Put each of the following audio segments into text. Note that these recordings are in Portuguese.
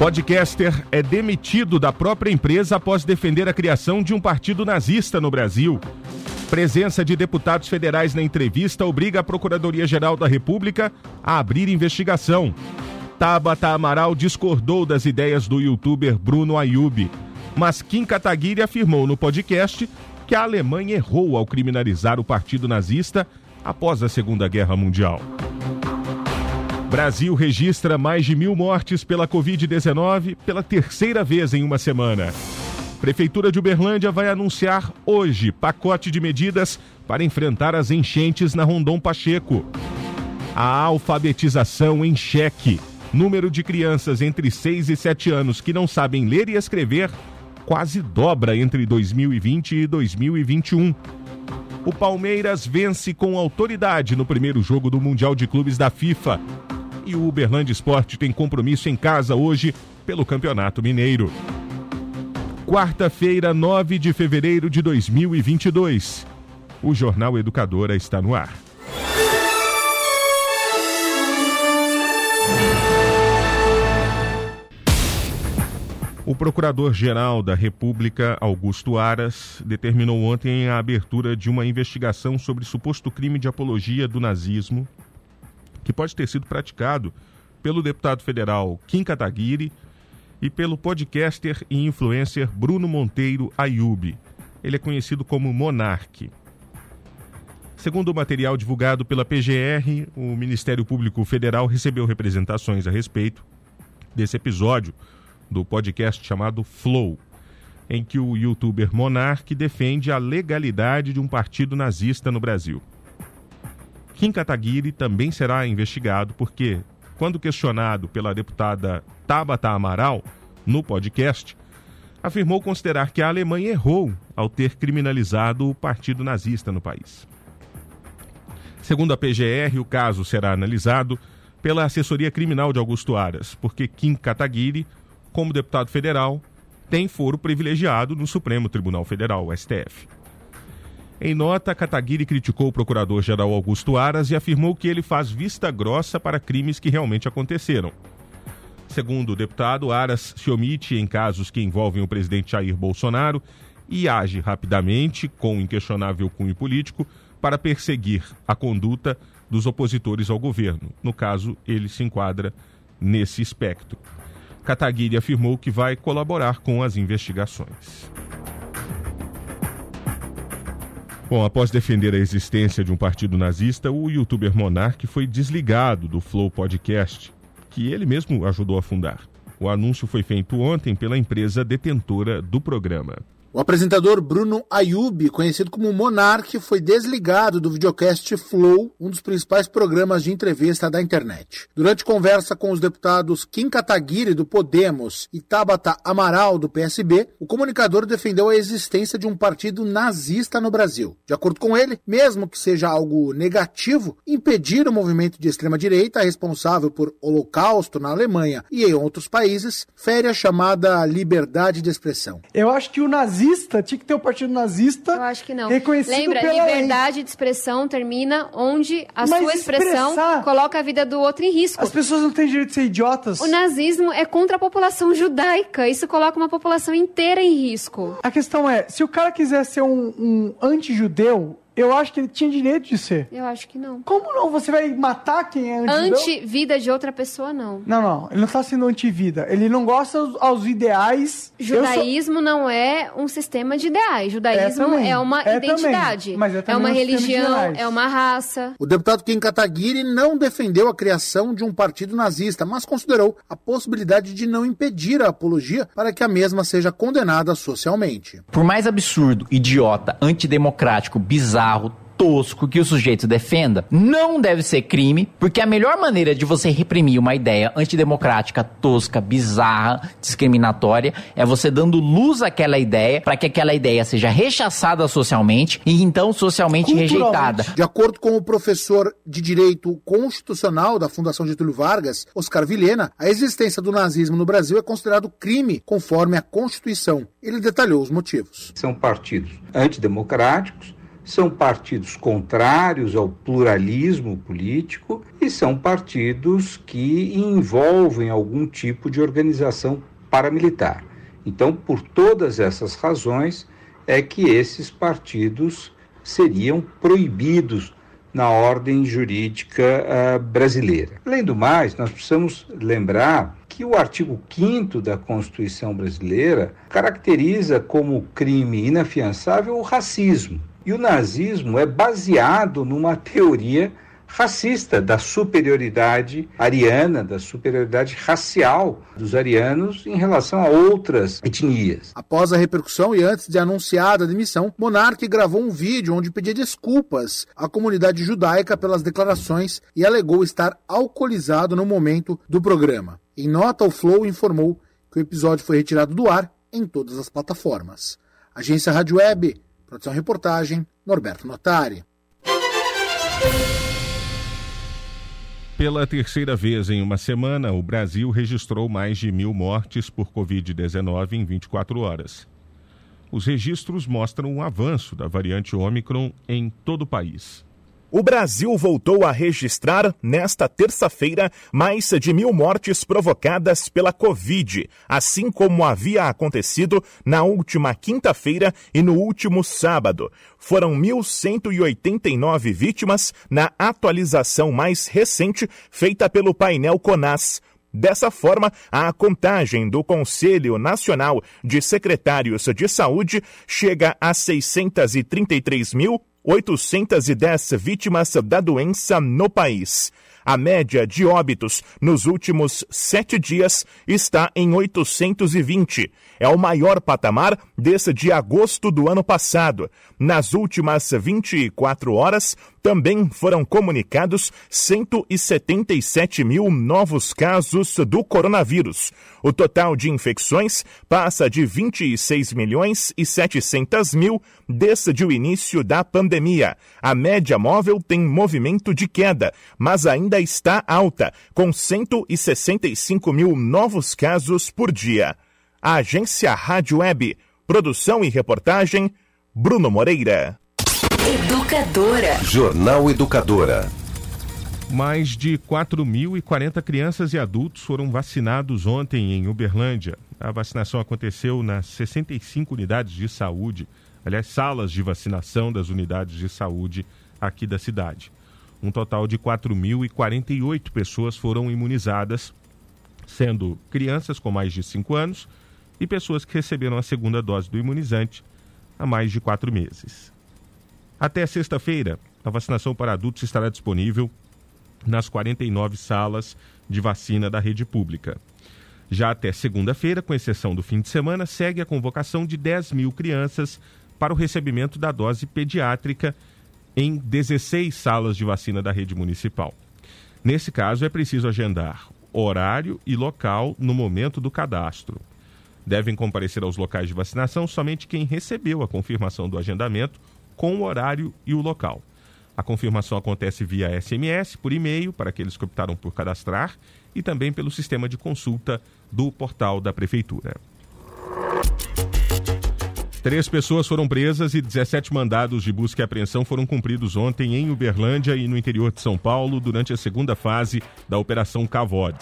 Podcaster é demitido da própria empresa após defender a criação de um partido nazista no Brasil. Presença de deputados federais na entrevista obriga a Procuradoria-Geral da República a abrir investigação. Tabata Amaral discordou das ideias do youtuber Bruno Ayub, mas Kim Kataguiri afirmou no podcast que a Alemanha errou ao criminalizar o partido nazista após a Segunda Guerra Mundial. Brasil registra mais de mil mortes pela Covid-19 pela terceira vez em uma semana. Prefeitura de Uberlândia vai anunciar hoje pacote de medidas para enfrentar as enchentes na Rondon Pacheco. A alfabetização em xeque. Número de crianças entre 6 e 7 anos que não sabem ler e escrever quase dobra entre 2020 e 2021. O Palmeiras vence com autoridade no primeiro jogo do Mundial de Clubes da FIFA. E o Uberlândia Esporte tem compromisso em casa hoje pelo Campeonato Mineiro. Quarta-feira, 9 de fevereiro de 2022. O Jornal Educadora está no ar. O Procurador-Geral da República, Augusto Aras, determinou ontem a abertura de uma investigação sobre suposto crime de apologia do nazismo que pode ter sido praticado pelo deputado federal Kim Kataguiri e pelo podcaster e influencer Bruno Monteiro Ayub. Ele é conhecido como Monarque. Segundo o material divulgado pela PGR, o Ministério Público Federal recebeu representações a respeito desse episódio do podcast chamado Flow, em que o youtuber Monark defende a legalidade de um partido nazista no Brasil. Kim Kataguiri também será investigado porque, quando questionado pela deputada Tabata Amaral no podcast, afirmou considerar que a Alemanha errou ao ter criminalizado o partido nazista no país. Segundo a PGR, o caso será analisado pela assessoria criminal de Augusto Aras, porque Kim Kataguiri como deputado federal, tem foro privilegiado no Supremo Tribunal Federal, STF. Em nota, Kataguiri criticou o procurador-geral Augusto Aras e afirmou que ele faz vista grossa para crimes que realmente aconteceram. Segundo o deputado, Aras se omite em casos que envolvem o presidente Jair Bolsonaro e age rapidamente, com inquestionável cunho político, para perseguir a conduta dos opositores ao governo. No caso, ele se enquadra nesse espectro. Kataguiri afirmou que vai colaborar com as investigações. Bom, após defender a existência de um partido nazista, o youtuber Monark foi desligado do Flow Podcast, que ele mesmo ajudou a fundar. O anúncio foi feito ontem pela empresa detentora do programa. O apresentador Bruno Ayub, conhecido como Monark, foi desligado do videocast Flow, um dos principais programas de entrevista da internet. Durante conversa com os deputados Kim Kataguiri, do Podemos, e Tabata Amaral, do PSB, o comunicador defendeu a existência de um partido nazista no Brasil. De acordo com ele, mesmo que seja algo negativo, impedir o movimento de extrema-direita responsável por holocausto na Alemanha e em outros países fere a chamada liberdade de expressão. Eu acho que o nazismo nazista, tinha que ter o um partido nazista. Eu acho que não. Reconhecido Lembra, pela liberdade lei. de expressão termina onde a Mas sua expressão expressar- coloca a vida do outro em risco. As pessoas não têm direito de ser idiotas. O nazismo é contra a população judaica. Isso coloca uma população inteira em risco. A questão é, se o cara quiser ser um, um anti-judeu, eu acho que ele tinha direito de ser. Eu acho que não. Como não? Você vai matar quem é anti-judeu? Anti-vida de outra pessoa, não. Não, não. Ele não tá sendo anti-vida. Ele não gosta aos, aos ideais. Eu sou- Judaísmo não é um sistema de ideais. Judaísmo É é, uma É identidade. também. Mas é é uma um religião, é uma raça. O deputado Kim Kataguiri não defendeu a criação de um partido nazista, mas considerou a possibilidade de não impedir a apologia para que a mesma seja condenada socialmente. Por mais absurdo, idiota, antidemocrático, bizarro, tosco que o sujeito defenda, não deve ser crime, porque a melhor maneira de você reprimir uma ideia antidemocrática, tosca, bizarra, discriminatória, é você dando luz àquela ideia para que aquela ideia seja rechaçada socialmente e então socialmente rejeitada. De acordo com o professor de Direito Constitucional da Fundação Getúlio Vargas, Oscar Vilhena, a existência do nazismo no Brasil é considerado crime conforme a Constituição. Ele detalhou os motivos. São partidos antidemocráticos, são partidos contrários ao pluralismo político e são partidos que envolvem algum tipo de organização paramilitar. Então, por todas essas razões, é que esses partidos seriam proibidos na ordem jurídica uh, brasileira. Além do mais, nós precisamos lembrar que o artigo 5 da Constituição brasileira caracteriza como crime inafiançável o racismo. E o nazismo é baseado numa teoria racista, da superioridade ariana, da superioridade racial dos arianos em relação a outras etnias. Após a repercussão e antes de anunciada a demissão, Monarque gravou um vídeo onde pedia desculpas à comunidade judaica pelas declarações e alegou estar alcoolizado no momento do programa. Em nota, o Flow informou que o episódio foi retirado do ar em todas as plataformas. Agência Rádio Web, produção e reportagem, Norberto Notari. Pela terceira vez em uma semana, o Brasil registrou mais de mil mortes por Covid-19 em 24 horas. Os registros mostram um avanço da variante Omicron em todo o país. O Brasil voltou a registrar, nesta terça-feira, mais de mil mortes provocadas pela Covid, assim como havia acontecido na última quinta-feira e no último sábado. Foram 1.189 vítimas na atualização mais recente feita pelo painel CONAS. Dessa forma, a contagem do Conselho Nacional de Secretários de Saúde chega a 633 mil 810 vítimas da doença no país. A média de óbitos nos últimos sete dias está em 820. É o maior patamar desde agosto do ano passado. Nas últimas 24 horas, também foram comunicados 177 mil novos casos do coronavírus. O total de infecções passa de 26 milhões e 700 mil desde o início da pandemia. A média móvel tem movimento de queda, mas ainda está alta, com 165 mil novos casos por dia. A agência Rádio Web, produção e reportagem, Bruno Moreira. Educadora. Jornal Educadora. Mais de 4.040 crianças e adultos foram vacinados ontem em Uberlândia. A vacinação aconteceu nas 65 unidades de saúde, aliás, salas de vacinação das unidades de saúde aqui da cidade. Um total de 4.048 pessoas foram imunizadas, sendo crianças com mais de 5 anos e pessoas que receberam a segunda dose do imunizante há mais de quatro meses. Até sexta-feira, a vacinação para adultos estará disponível nas 49 salas de vacina da rede pública. Já até segunda-feira, com exceção do fim de semana, segue a convocação de 10 mil crianças para o recebimento da dose pediátrica em 16 salas de vacina da rede municipal. Nesse caso, é preciso agendar horário e local no momento do cadastro. Devem comparecer aos locais de vacinação somente quem recebeu a confirmação do agendamento com o horário e o local. A confirmação acontece via SMS, por e-mail, para aqueles que optaram por cadastrar, e também pelo sistema de consulta do portal da Prefeitura. Três pessoas foram presas e 17 mandados de busca e apreensão foram cumpridos ontem em Uberlândia e no interior de São Paulo durante a segunda fase da Operação Cavod.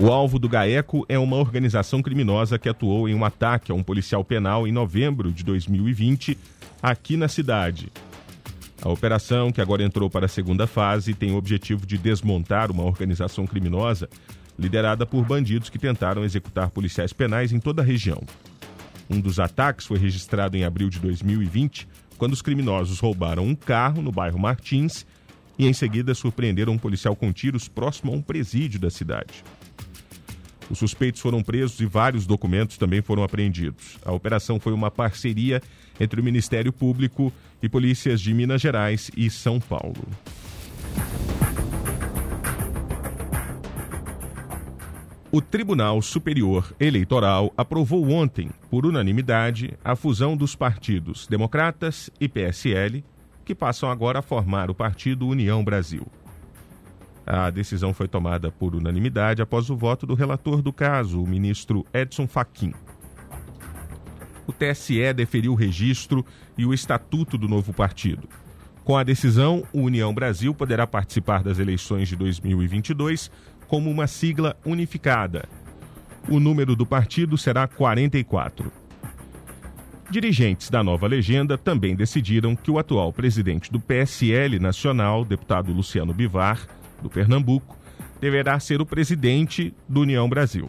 O alvo do GAECO é uma organização criminosa que atuou em um ataque a um policial penal em novembro de 2020 aqui na cidade. A operação, que agora entrou para a segunda fase, tem o objetivo de desmontar uma organização criminosa liderada por bandidos que tentaram executar policiais penais em toda a região. Um dos ataques foi registrado em abril de 2020, quando os criminosos roubaram um carro no bairro Martins e em seguida surpreenderam um policial com tiros próximo a um presídio da cidade. Os suspeitos foram presos e vários documentos também foram apreendidos. A operação foi uma parceria entre o Ministério Público e polícias de Minas Gerais e São Paulo. O Tribunal Superior Eleitoral aprovou ontem, por unanimidade, a fusão dos partidos Democratas e PSL, que passam agora a formar o partido União Brasil. A decisão foi tomada por unanimidade após o voto do relator do caso, o ministro Edson Fachin. O TSE deferiu o registro e o estatuto do novo partido. Com a decisão, o União Brasil poderá participar das eleições de 2022 como uma sigla unificada. O número do partido será 44. Dirigentes da nova legenda também decidiram que o atual presidente do PSL Nacional, deputado Luciano Bivar, do Pernambuco, deverá ser o presidente do União Brasil.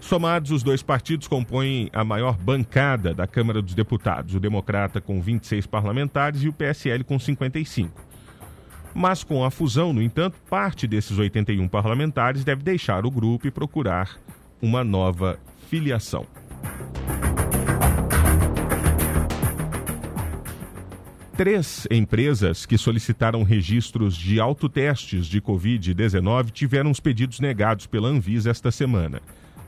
Somados, os dois partidos compõem a maior bancada da Câmara dos Deputados, o Democrata com 26 parlamentares e o PSL com 55. Mas com a fusão, no entanto, parte desses 81 parlamentares deve deixar o grupo e procurar uma nova filiação. Três empresas que solicitaram registros de autotestes de Covid-19 tiveram os pedidos negados pela Anvisa esta semana.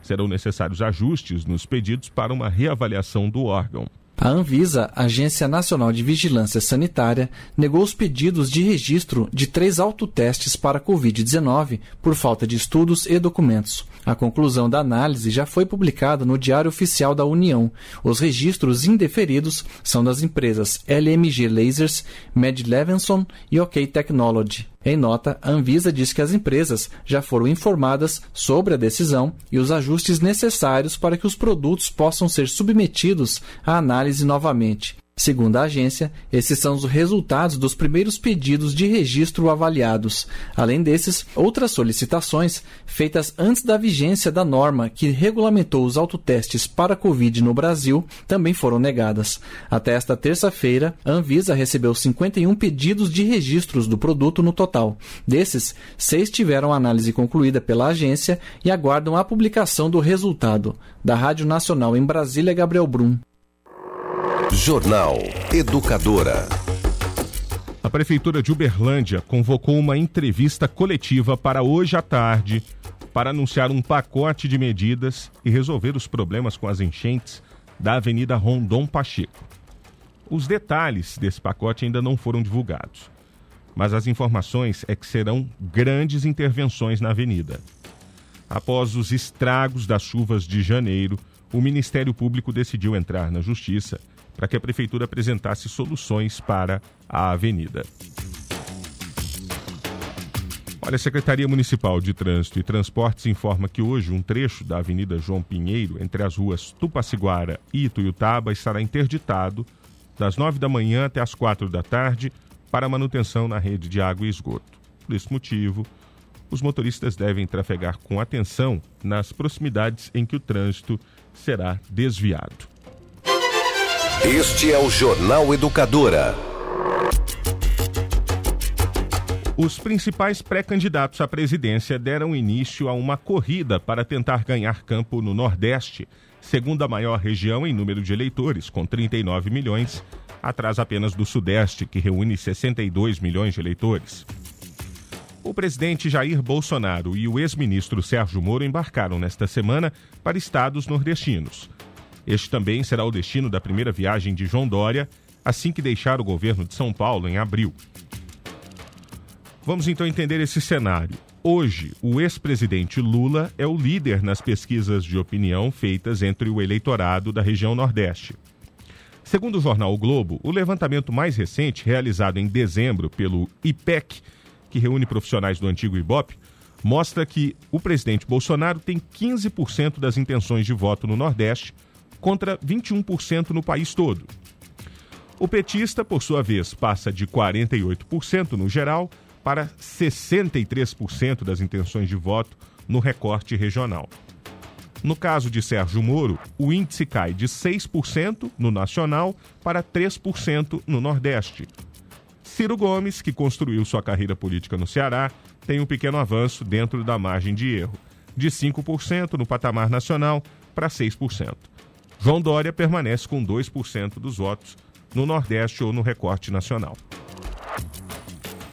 Serão necessários ajustes nos pedidos para uma reavaliação do órgão. A Anvisa, Agência Nacional de Vigilância Sanitária, negou os pedidos de registro de três autotestes para Covid-19 por falta de estudos e documentos. A conclusão da análise já foi publicada no Diário Oficial da União. Os registros indeferidos são das empresas LMG Lasers, Med Levinson e OK Technology. Em nota, a Anvisa diz que as empresas já foram informadas sobre a decisão e os ajustes necessários para que os produtos possam ser submetidos à análise novamente. Segundo a agência, esses são os resultados dos primeiros pedidos de registro avaliados. Além desses, outras solicitações feitas antes da vigência da norma que regulamentou os autotestes para Covid no Brasil também foram negadas. Até esta terça-feira, a Anvisa recebeu 51 pedidos de registros do produto no total. Desses, seis tiveram análise concluída pela agência e aguardam a publicação do resultado. Da Rádio Nacional em Brasília, Gabriel Brum. Jornal Educadora. A Prefeitura de Uberlândia convocou uma entrevista coletiva para hoje à tarde para anunciar um pacote de medidas e resolver os problemas com as enchentes da Avenida Rondon Pacheco. Os detalhes desse pacote ainda não foram divulgados, mas as informações é que serão grandes intervenções na avenida. Após os estragos das chuvas de janeiro, o Ministério Público decidiu entrar na Justiça para que a prefeitura apresentasse soluções para a avenida. Olha, a Secretaria Municipal de Trânsito e Transportes informa que hoje um trecho da Avenida João Pinheiro, entre as ruas Tupaciguara e Ituiutaba, estará interditado das nove da manhã até as quatro da tarde para manutenção na rede de água e esgoto. Por esse motivo, os motoristas devem trafegar com atenção nas proximidades em que o trânsito será desviado. Este é o Jornal Educadora. Os principais pré-candidatos à presidência deram início a uma corrida para tentar ganhar campo no Nordeste, segunda maior região em número de eleitores, com 39 milhões, atrás apenas do Sudeste, que reúne 62 milhões de eleitores. O presidente Jair Bolsonaro e o ex-ministro Sérgio Moro embarcaram nesta semana para estados nordestinos. Este também será o destino da primeira viagem de João Dória, assim que deixar o governo de São Paulo em abril. Vamos então entender esse cenário. Hoje, o ex-presidente Lula é o líder nas pesquisas de opinião feitas entre o eleitorado da região Nordeste. Segundo o jornal o Globo, o levantamento mais recente, realizado em dezembro pelo IPEC, que reúne profissionais do antigo Ibope, mostra que o presidente Bolsonaro tem 15% das intenções de voto no Nordeste contra 21% no país todo. O petista, por sua vez, passa de 48% no geral para 63% das intenções de voto no recorte regional. No caso de Sérgio Moro, o índice cai de 6% no nacional para 3% no Nordeste. Ciro Gomes, que construiu sua carreira política no Ceará, tem um pequeno avanço dentro da margem de erro. de 5% no patamar nacional para 6%. João Dória permanece com 2% dos votos no Nordeste ou no recorte nacional.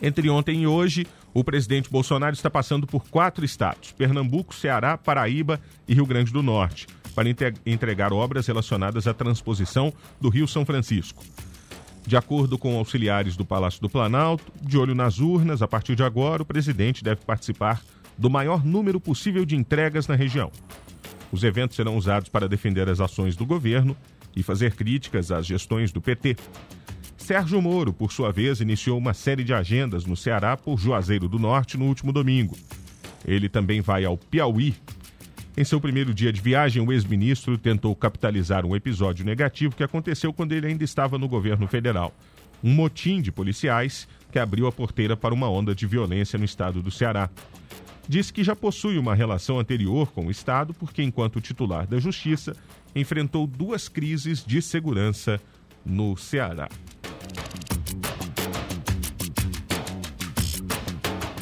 Entre ontem e hoje, o presidente Bolsonaro está passando por quatro estados: Pernambuco, Ceará, Paraíba e Rio Grande do Norte, para entregar obras relacionadas à transposição do Rio São Francisco. De acordo com auxiliares do Palácio do Planalto, de olho nas urnas, a partir de agora, o presidente deve participar do maior número possível de entregas na região. Os eventos serão usados para defender as ações do governo e fazer críticas às gestões do PT. Sérgio Moro, por sua vez, iniciou uma série de agendas no Ceará por Juazeiro do Norte no último domingo. Ele também vai ao Piauí. Em seu primeiro dia de viagem, o ex-ministro tentou capitalizar um episódio negativo que aconteceu quando ele ainda estava no governo federal. Um motim de policiais que abriu a porteira para uma onda de violência no estado do Ceará. Disse que já possui uma relação anterior com o Estado, porque, enquanto titular da Justiça, enfrentou duas crises de segurança no Ceará.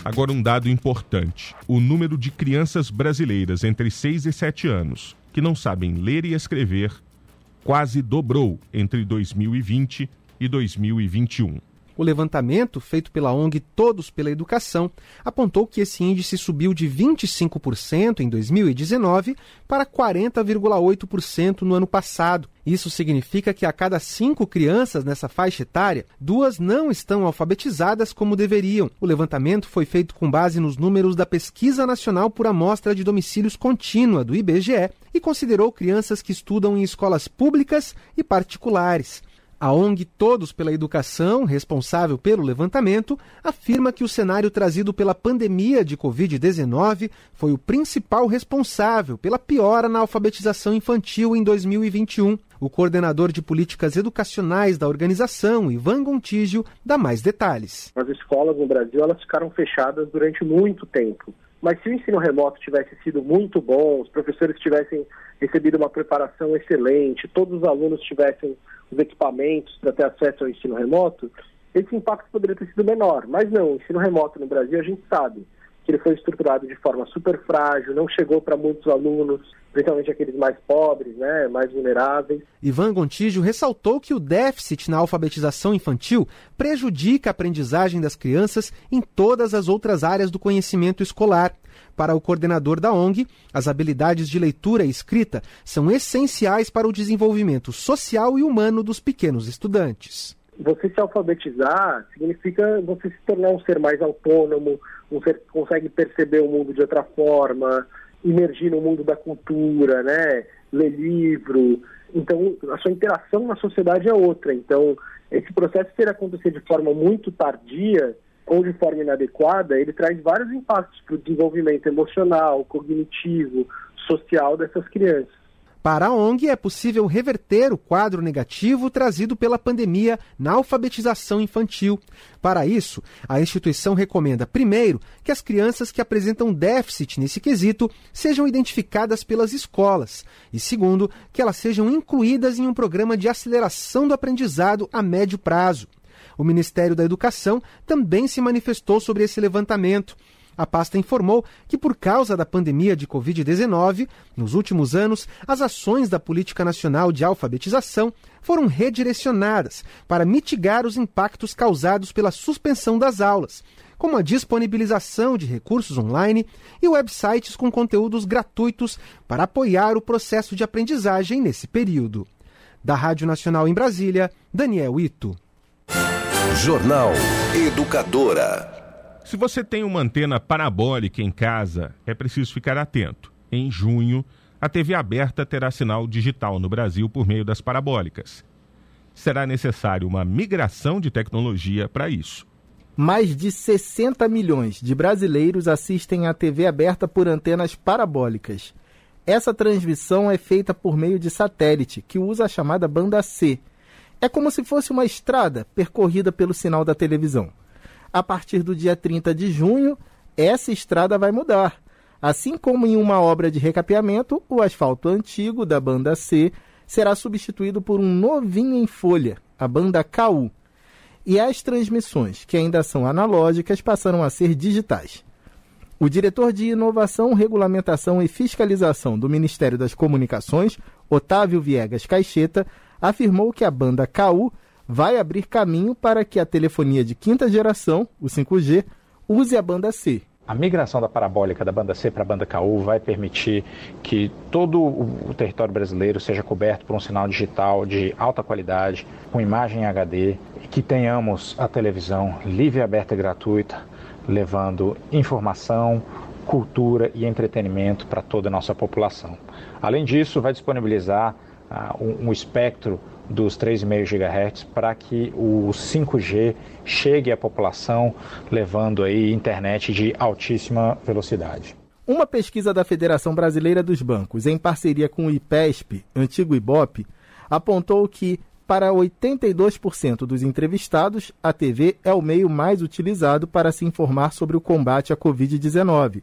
Agora, um dado importante: o número de crianças brasileiras entre 6 e 7 anos que não sabem ler e escrever quase dobrou entre 2020 e 2021. O levantamento, feito pela ONG Todos pela Educação, apontou que esse índice subiu de 25% em 2019 para 40,8% no ano passado. Isso significa que a cada cinco crianças nessa faixa etária, duas não estão alfabetizadas como deveriam. O levantamento foi feito com base nos números da Pesquisa Nacional por Amostra de Domicílios Contínua, do IBGE, e considerou crianças que estudam em escolas públicas e particulares. A ONG Todos pela Educação, responsável pelo levantamento, afirma que o cenário trazido pela pandemia de Covid-19 foi o principal responsável pela piora na alfabetização infantil em 2021. O coordenador de políticas educacionais da organização, Ivan Gontijo, dá mais detalhes. As escolas no Brasil elas ficaram fechadas durante muito tempo. Mas se o ensino remoto tivesse sido muito bom, os professores tivessem recebido uma preparação excelente, todos os alunos tivessem os equipamentos para ter acesso ao ensino remoto, esse impacto poderia ter sido menor. Mas não, o ensino remoto no Brasil a gente sabe que ele foi estruturado de forma super frágil, não chegou para muitos alunos, principalmente aqueles mais pobres, né, mais vulneráveis. Ivan Gontijo ressaltou que o déficit na alfabetização infantil prejudica a aprendizagem das crianças em todas as outras áreas do conhecimento escolar. Para o coordenador da ONG, as habilidades de leitura e escrita são essenciais para o desenvolvimento social e humano dos pequenos estudantes. Você se alfabetizar significa você se tornar um ser mais autônomo, consegue perceber o mundo de outra forma, emergir no mundo da cultura, né? ler livro. Então, a sua interação na sociedade é outra. Então, esse processo ter acontecer de forma muito tardia ou de forma inadequada, ele traz vários impactos para o desenvolvimento emocional, cognitivo, social dessas crianças. Para a ONG, é possível reverter o quadro negativo trazido pela pandemia na alfabetização infantil. Para isso, a instituição recomenda, primeiro, que as crianças que apresentam déficit nesse quesito sejam identificadas pelas escolas, e segundo, que elas sejam incluídas em um programa de aceleração do aprendizado a médio prazo. O Ministério da Educação também se manifestou sobre esse levantamento. A pasta informou que, por causa da pandemia de Covid-19, nos últimos anos, as ações da Política Nacional de Alfabetização foram redirecionadas para mitigar os impactos causados pela suspensão das aulas, como a disponibilização de recursos online e websites com conteúdos gratuitos para apoiar o processo de aprendizagem nesse período. Da Rádio Nacional em Brasília, Daniel Ito. Jornal Educadora. Se você tem uma antena parabólica em casa, é preciso ficar atento. Em junho, a TV aberta terá sinal digital no Brasil por meio das parabólicas. Será necessário uma migração de tecnologia para isso. Mais de 60 milhões de brasileiros assistem à TV aberta por antenas parabólicas. Essa transmissão é feita por meio de satélite, que usa a chamada banda C. É como se fosse uma estrada percorrida pelo sinal da televisão a partir do dia 30 de junho, essa estrada vai mudar. Assim como em uma obra de recapeamento, o asfalto antigo da banda C será substituído por um novinho em folha, a banda KU. E as transmissões, que ainda são analógicas, passarão a ser digitais. O diretor de Inovação, Regulamentação e Fiscalização do Ministério das Comunicações, Otávio Viegas Caixeta, afirmou que a banda KU vai abrir caminho para que a telefonia de quinta geração, o 5G, use a banda C. A migração da parabólica da banda C para a banda KU vai permitir que todo o território brasileiro seja coberto por um sinal digital de alta qualidade, com imagem HD, e que tenhamos a televisão livre, aberta e gratuita, levando informação, cultura e entretenimento para toda a nossa população. Além disso, vai disponibilizar uh, um, um espectro dos 3,5 GHz para que o 5G chegue à população, levando aí internet de altíssima velocidade. Uma pesquisa da Federação Brasileira dos Bancos, em parceria com o IPESP, antigo IBOP, apontou que, para 82% dos entrevistados, a TV é o meio mais utilizado para se informar sobre o combate à Covid-19.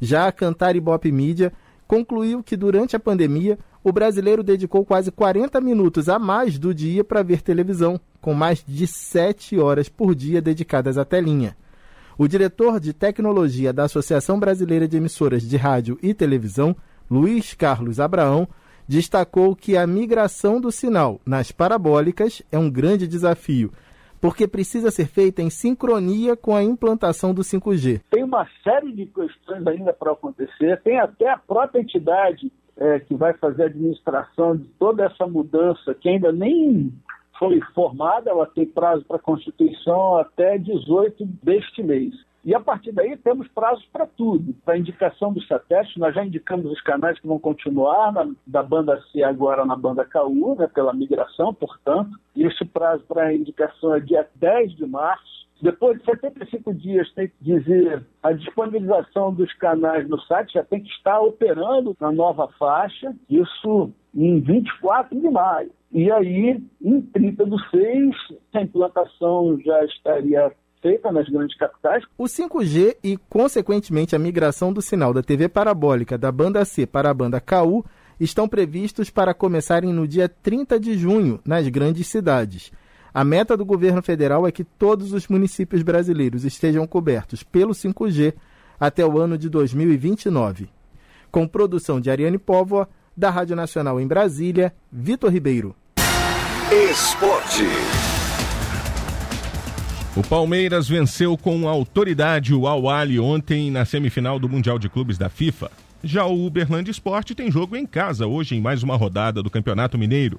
Já a Cantar Ibope Mídia concluiu que durante a pandemia o brasileiro dedicou quase 40 minutos a mais do dia para ver televisão, com mais de 7 horas por dia dedicadas à telinha. O diretor de tecnologia da Associação Brasileira de Emissoras de Rádio e Televisão, Luiz Carlos Abraão, destacou que a migração do sinal nas parabólicas é um grande desafio porque precisa ser feita em sincronia com a implantação do 5G. Tem uma série de questões ainda para acontecer, tem até a própria entidade é, que vai fazer a administração de toda essa mudança, que ainda nem foi formada, ela tem prazo para constituição até 18 deste mês. E a partir daí temos prazos para tudo. Para indicação dos satélites, nós já indicamos os canais que vão continuar na, da banda C agora na banda KU, né, pela migração, portanto. E esse prazo para indicação é dia 10 de março. Depois de 75 dias, tem que dizer a disponibilização dos canais no site já tem que estar operando na nova faixa, isso em 24 de maio. E aí, em 30 do 6, a implantação já estaria feita nas grandes capitais. O 5G e, consequentemente, a migração do sinal da TV parabólica da banda C para a banda KU estão previstos para começarem no dia 30 de junho nas grandes cidades. A meta do governo federal é que todos os municípios brasileiros estejam cobertos pelo 5G até o ano de 2029. Com produção de Ariane Póvoa, da Rádio Nacional em Brasília, Vitor Ribeiro. Esporte. O Palmeiras venceu com autoridade o Al Ahly ontem na semifinal do Mundial de Clubes da FIFA. Já o Uberlândia Esporte tem jogo em casa hoje em mais uma rodada do Campeonato Mineiro.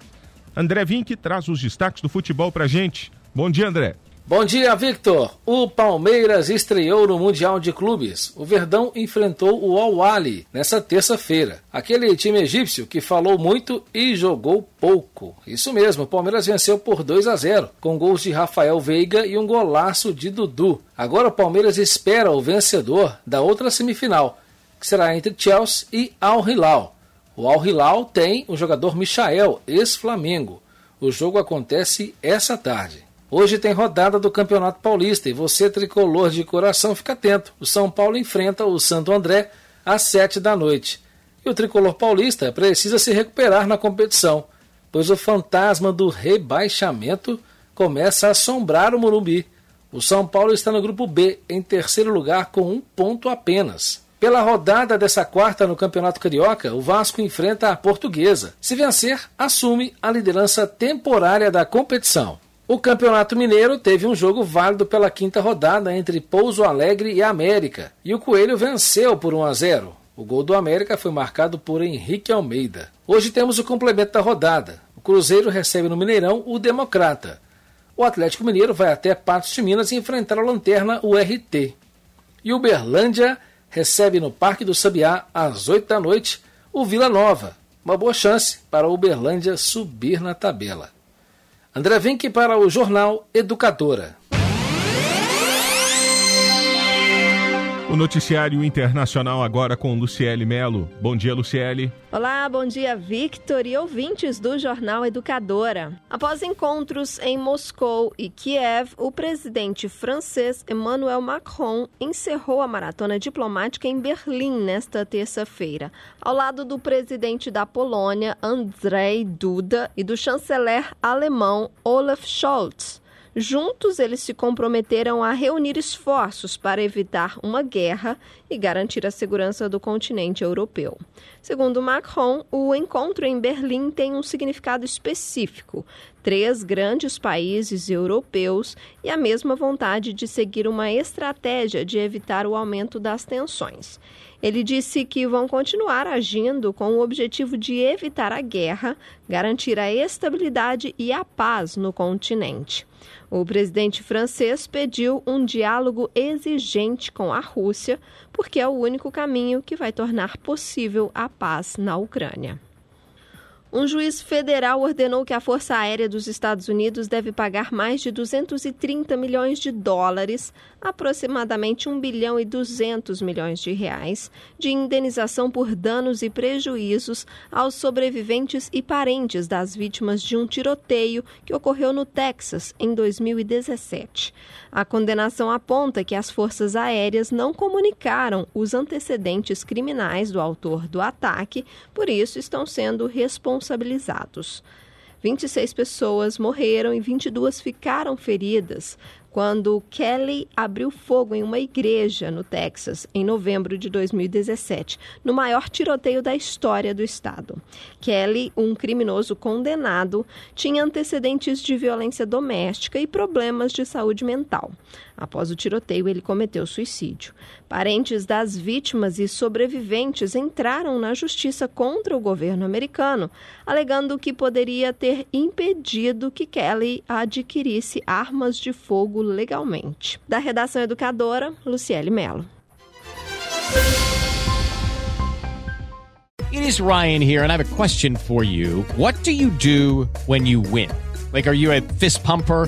André Vink traz os destaques do futebol pra gente. Bom dia, André. Bom dia, Victor. O Palmeiras estreou no Mundial de Clubes. O Verdão enfrentou o Al-Wali nessa terça-feira. Aquele time egípcio que falou muito e jogou pouco. Isso mesmo, o Palmeiras venceu por 2 a 0, com gols de Rafael Veiga e um golaço de Dudu. Agora o Palmeiras espera o vencedor da outra semifinal, que será entre Chelsea e Al Hilal. O Al Hilal tem o jogador Michael, ex-Flamengo. O jogo acontece essa tarde. Hoje tem rodada do Campeonato Paulista e você, tricolor de coração, fica atento. O São Paulo enfrenta o Santo André às sete da noite. E o tricolor paulista precisa se recuperar na competição, pois o fantasma do rebaixamento começa a assombrar o Morumbi. O São Paulo está no grupo B, em terceiro lugar, com um ponto apenas. Pela rodada dessa quarta no Campeonato Carioca, o Vasco enfrenta a Portuguesa. Se vencer, assume a liderança temporária da competição. O Campeonato Mineiro teve um jogo válido pela quinta rodada entre Pouso Alegre e América, e o Coelho venceu por 1 a 0. O gol do América foi marcado por Henrique Almeida. Hoje temos o complemento da rodada. O Cruzeiro recebe no Mineirão o Democrata. O Atlético Mineiro vai até Patos de Minas enfrentar a Lanterna o RT. E o Berlândia recebe no Parque do Sabiá às 8 da noite o Vila Nova. Uma boa chance para o Uberlândia subir na tabela. André Vinck para o Jornal Educadora. O noticiário internacional agora com Luciele Melo. Bom dia, Luciele. Olá, bom dia, Victor e ouvintes do Jornal Educadora. Após encontros em Moscou e Kiev, o presidente francês Emmanuel Macron encerrou a maratona diplomática em Berlim nesta terça-feira, ao lado do presidente da Polônia, Andrzej Duda, e do chanceler alemão Olaf Scholz. Juntos, eles se comprometeram a reunir esforços para evitar uma guerra e garantir a segurança do continente europeu. Segundo Macron, o encontro em Berlim tem um significado específico. Três grandes países europeus e a mesma vontade de seguir uma estratégia de evitar o aumento das tensões. Ele disse que vão continuar agindo com o objetivo de evitar a guerra, garantir a estabilidade e a paz no continente. O presidente francês pediu um diálogo exigente com a Rússia, porque é o único caminho que vai tornar possível a paz na Ucrânia. Um juiz federal ordenou que a Força Aérea dos Estados Unidos deve pagar mais de 230 milhões de dólares, aproximadamente 1 bilhão e 200 milhões de reais, de indenização por danos e prejuízos aos sobreviventes e parentes das vítimas de um tiroteio que ocorreu no Texas em 2017. A condenação aponta que as forças aéreas não comunicaram os antecedentes criminais do autor do ataque, por isso estão sendo responsáveis responsabilizados. 26 pessoas morreram e 22 ficaram feridas quando Kelly abriu fogo em uma igreja no Texas em novembro de 2017, no maior tiroteio da história do estado. Kelly, um criminoso condenado, tinha antecedentes de violência doméstica e problemas de saúde mental. Após o tiroteio, ele cometeu suicídio. Parentes das vítimas e sobreviventes entraram na justiça contra o governo americano, alegando que poderia ter impedido que Kelly adquirisse armas de fogo legalmente. Da redação educadora, Luciele Mello. It is Ryan here, and I have a question for you. What do you do when you win? Like, are you a fist pumper?